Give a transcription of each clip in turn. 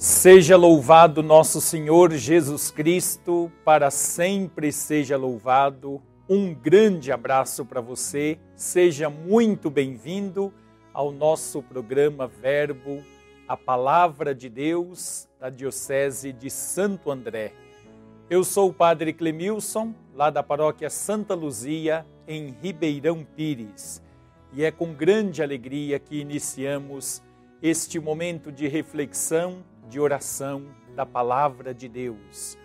Seja louvado nosso Senhor Jesus Cristo, para sempre seja louvado. Um grande abraço para você, seja muito bem-vindo ao nosso programa Verbo, a Palavra de Deus da Diocese de Santo André. Eu sou o Padre Clemilson, lá da paróquia Santa Luzia, em Ribeirão Pires, e é com grande alegria que iniciamos este momento de reflexão de oração da palavra de Deus.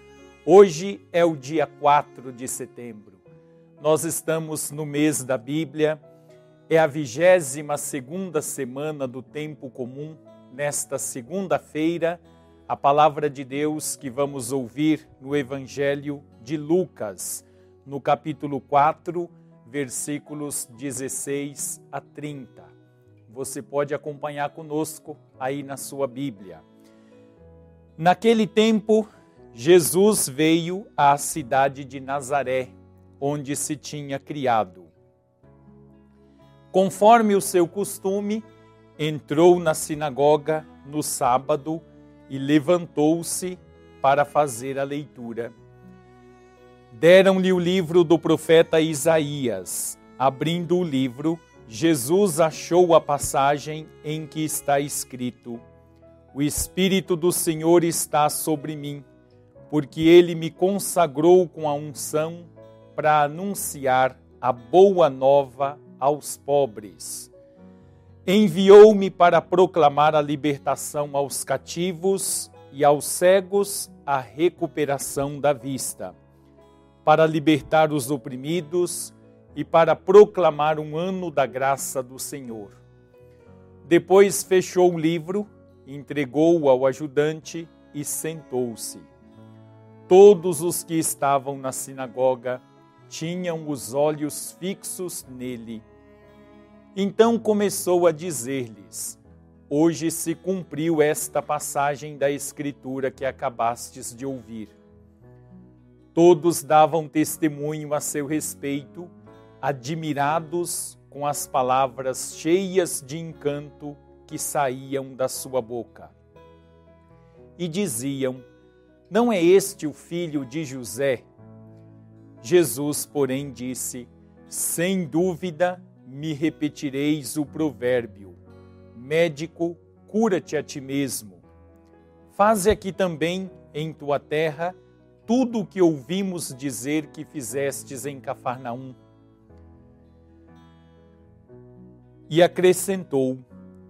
Hoje é o dia 4 de setembro. Nós estamos no mês da Bíblia, é a vigésima segunda semana do tempo comum. Nesta segunda-feira, a palavra de Deus que vamos ouvir no Evangelho de Lucas, no capítulo 4, versículos 16 a 30. Você pode acompanhar conosco aí na sua Bíblia. Naquele tempo, Jesus veio à cidade de Nazaré, onde se tinha criado. Conforme o seu costume, entrou na sinagoga no sábado e levantou-se para fazer a leitura. Deram-lhe o livro do profeta Isaías. Abrindo o livro, Jesus achou a passagem em que está escrito: o Espírito do Senhor está sobre mim, porque ele me consagrou com a unção para anunciar a boa nova aos pobres. Enviou-me para proclamar a libertação aos cativos e aos cegos a recuperação da vista, para libertar os oprimidos e para proclamar um ano da graça do Senhor. Depois fechou o livro entregou-o ao ajudante e sentou-se. Todos os que estavam na sinagoga tinham os olhos fixos nele. Então começou a dizer-lhes: Hoje se cumpriu esta passagem da Escritura que acabastes de ouvir. Todos davam testemunho a seu respeito, admirados com as palavras cheias de encanto que saíam da sua boca. E diziam: Não é este o filho de José? Jesus, porém, disse: Sem dúvida me repetireis o provérbio: Médico, cura-te a ti mesmo. Faze aqui também em tua terra tudo o que ouvimos dizer que fizestes em Cafarnaum. E acrescentou: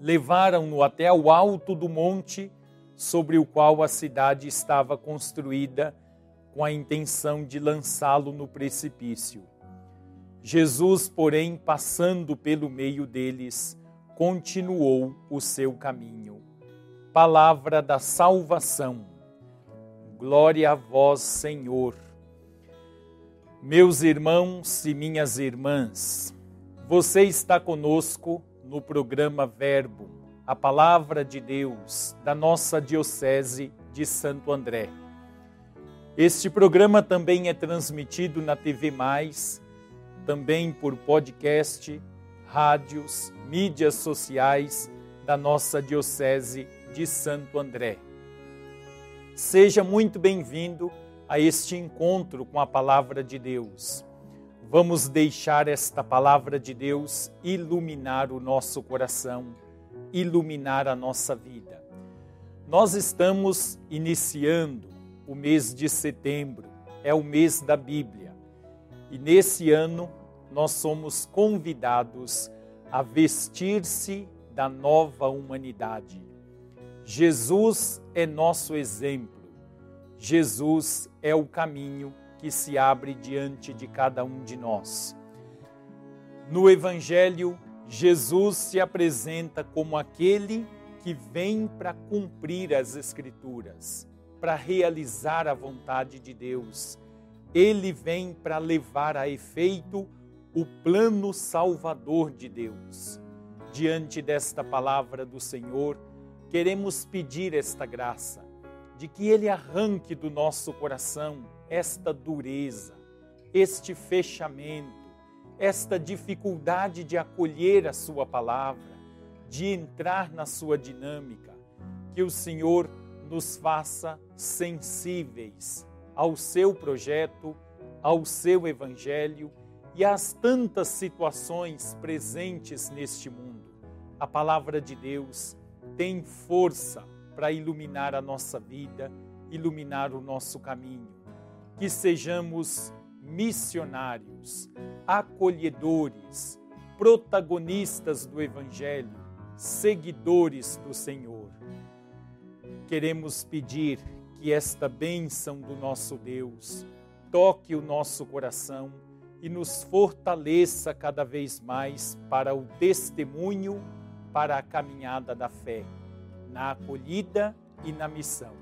levaram-no até ao alto do monte sobre o qual a cidade estava construída, com a intenção de lançá-lo no precipício. Jesus, porém, passando pelo meio deles, continuou o seu caminho. Palavra da salvação. Glória a vós, Senhor. Meus irmãos e minhas irmãs, você está conosco no programa Verbo, a palavra de Deus da nossa Diocese de Santo André. Este programa também é transmitido na TV Mais, também por podcast, rádios, mídias sociais da nossa Diocese de Santo André. Seja muito bem-vindo a este encontro com a palavra de Deus. Vamos deixar esta palavra de Deus iluminar o nosso coração, iluminar a nossa vida. Nós estamos iniciando o mês de setembro, é o mês da Bíblia. E nesse ano nós somos convidados a vestir-se da nova humanidade. Jesus é nosso exemplo. Jesus é o caminho que se abre diante de cada um de nós. No Evangelho, Jesus se apresenta como aquele que vem para cumprir as Escrituras, para realizar a vontade de Deus. Ele vem para levar a efeito o plano salvador de Deus. Diante desta palavra do Senhor, queremos pedir esta graça, de que Ele arranque do nosso coração esta dureza, este fechamento, esta dificuldade de acolher a Sua palavra, de entrar na Sua dinâmica, que o Senhor nos faça sensíveis ao Seu projeto, ao Seu Evangelho e às tantas situações presentes neste mundo. A palavra de Deus tem força para iluminar a nossa vida, iluminar o nosso caminho. Que sejamos missionários, acolhedores, protagonistas do Evangelho, seguidores do Senhor. Queremos pedir que esta bênção do nosso Deus toque o nosso coração e nos fortaleça cada vez mais para o testemunho, para a caminhada da fé, na acolhida e na missão.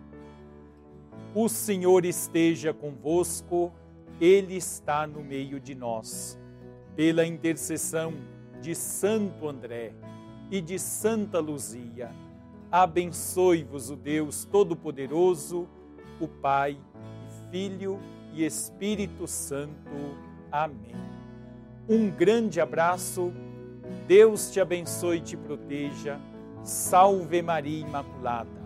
O Senhor esteja convosco, Ele está no meio de nós. Pela intercessão de Santo André e de Santa Luzia, abençoe-vos o Deus Todo-Poderoso, o Pai, Filho e Espírito Santo. Amém. Um grande abraço, Deus te abençoe e te proteja. Salve Maria Imaculada.